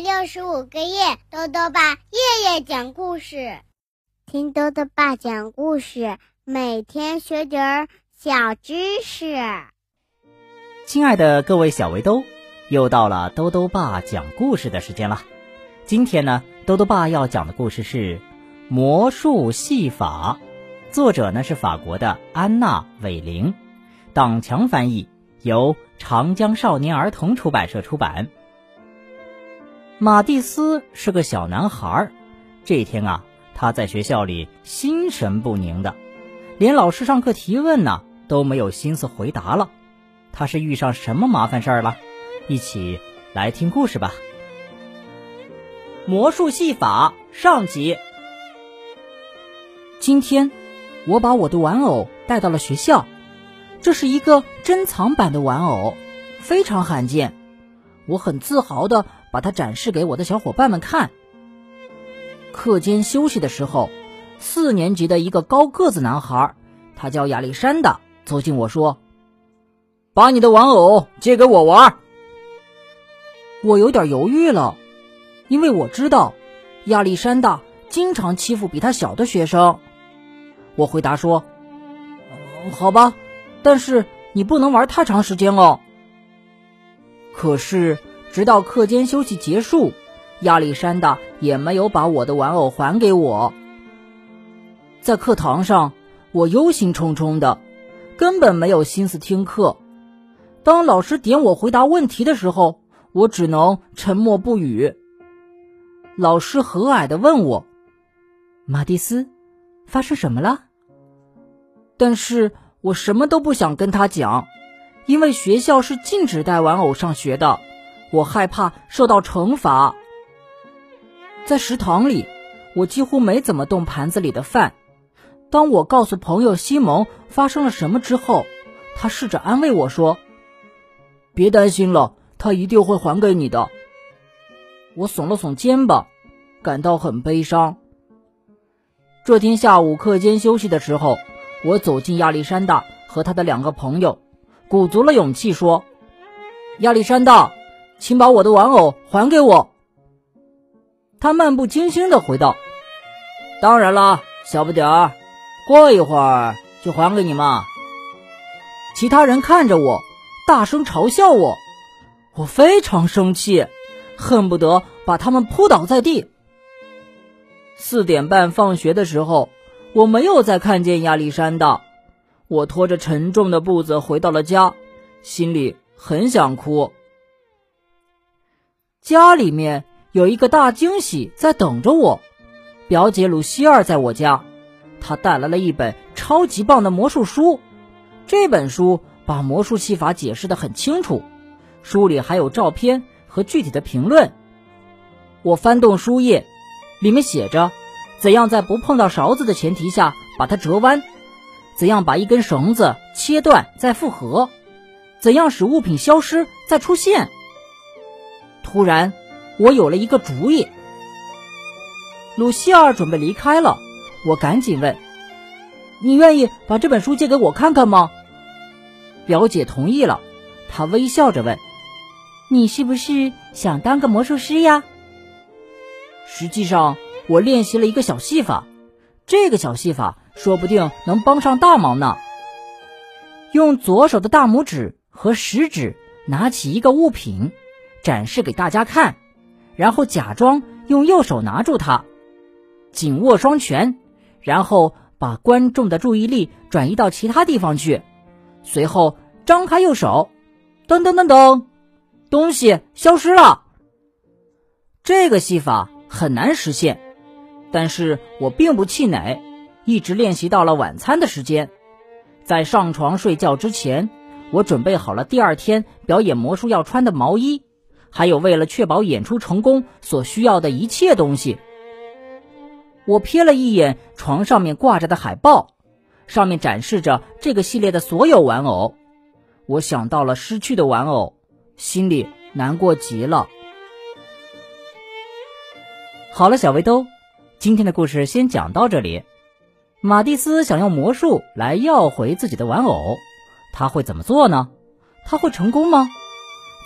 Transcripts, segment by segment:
六十五个夜，豆豆爸夜夜讲故事，听豆豆爸讲故事，每天学点儿小知识。亲爱的各位小围兜，又到了豆豆爸讲故事的时间了。今天呢，豆豆爸要讲的故事是《魔术戏法》，作者呢是法国的安娜·韦灵，党强翻译，由长江少年儿童出版社出版。马蒂斯是个小男孩儿，这天啊，他在学校里心神不宁的，连老师上课提问呢都没有心思回答了。他是遇上什么麻烦事儿了？一起来听故事吧。魔术戏法上集。今天，我把我的玩偶带到了学校，这是一个珍藏版的玩偶，非常罕见。我很自豪的。把它展示给我的小伙伴们看。课间休息的时候，四年级的一个高个子男孩，他叫亚历山大，走近我说：“把你的玩偶借给我玩。”我有点犹豫了，因为我知道亚历山大经常欺负比他小的学生。我回答说：“好吧，但是你不能玩太长时间哦。”可是。直到课间休息结束，亚历山大也没有把我的玩偶还给我。在课堂上，我忧心忡忡的，根本没有心思听课。当老师点我回答问题的时候，我只能沉默不语。老师和蔼的问我：“马蒂斯，发生什么了？”但是我什么都不想跟他讲，因为学校是禁止带玩偶上学的。我害怕受到惩罚。在食堂里，我几乎没怎么动盘子里的饭。当我告诉朋友西蒙发生了什么之后，他试着安慰我说：“别担心了，他一定会还给你的。”我耸了耸肩膀，感到很悲伤。这天下午课间休息的时候，我走进亚历山大和他的两个朋友，鼓足了勇气说：“亚历山大。”请把我的玩偶还给我。他漫不经心的回道：“当然啦，小不点儿，过一会儿就还给你嘛。”其他人看着我，大声嘲笑我，我非常生气，恨不得把他们扑倒在地。四点半放学的时候，我没有再看见亚历山大。我拖着沉重的步子回到了家，心里很想哭。家里面有一个大惊喜在等着我，表姐鲁西尔在我家，她带来了一本超级棒的魔术书。这本书把魔术戏法解释的很清楚，书里还有照片和具体的评论。我翻动书页，里面写着怎样在不碰到勺子的前提下把它折弯，怎样把一根绳子切断再复合，怎样使物品消失再出现。突然，我有了一个主意。鲁西尔准备离开了，我赶紧问：“你愿意把这本书借给我看看吗？”表姐同意了，她微笑着问：“你是不是想当个魔术师呀？”实际上，我练习了一个小戏法，这个小戏法说不定能帮上大忙呢。用左手的大拇指和食指拿起一个物品。展示给大家看，然后假装用右手拿住它，紧握双拳，然后把观众的注意力转移到其他地方去，随后张开右手，噔噔噔噔，东西消失了。这个戏法很难实现，但是我并不气馁，一直练习到了晚餐的时间。在上床睡觉之前，我准备好了第二天表演魔术要穿的毛衣。还有为了确保演出成功所需要的一切东西。我瞥了一眼床上面挂着的海报，上面展示着这个系列的所有玩偶。我想到了失去的玩偶，心里难过极了。好了，小围兜，今天的故事先讲到这里。马蒂斯想用魔术来要回自己的玩偶，他会怎么做呢？他会成功吗？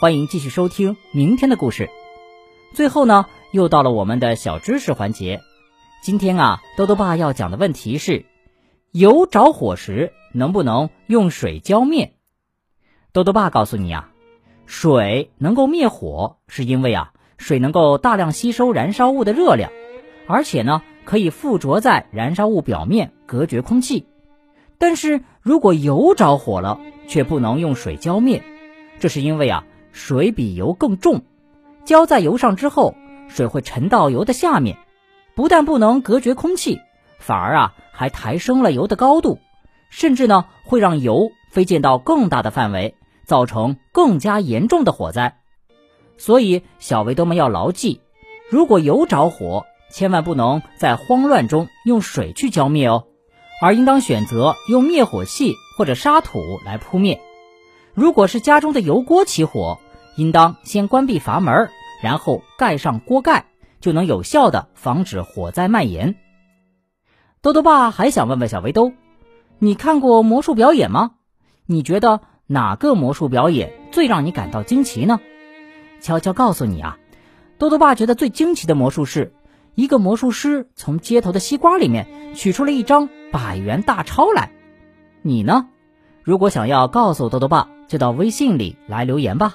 欢迎继续收听明天的故事。最后呢，又到了我们的小知识环节。今天啊，豆豆爸要讲的问题是：油着火时能不能用水浇灭？豆豆爸告诉你啊，水能够灭火，是因为啊，水能够大量吸收燃烧物的热量，而且呢，可以附着在燃烧物表面隔绝空气。但是如果油着火了，却不能用水浇灭，这是因为啊，水比油更重。浇在油上之后，水会沉到油的下面，不但不能隔绝空气，反而啊还抬升了油的高度，甚至呢会让油飞溅到更大的范围，造成更加严重的火灾。所以小围兜们要牢记，如果油着火，千万不能在慌乱中用水去浇灭哦，而应当选择用灭火器或者沙土来扑灭。如果是家中的油锅起火，应当先关闭阀门，然后盖上锅盖，就能有效的防止火灾蔓延。豆豆爸还想问问小围兜，你看过魔术表演吗？你觉得哪个魔术表演最让你感到惊奇呢？悄悄告诉你啊，豆豆爸觉得最惊奇的魔术是一个魔术师从街头的西瓜里面取出了一张百元大钞来。你呢？如果想要告诉豆豆爸，就到微信里来留言吧。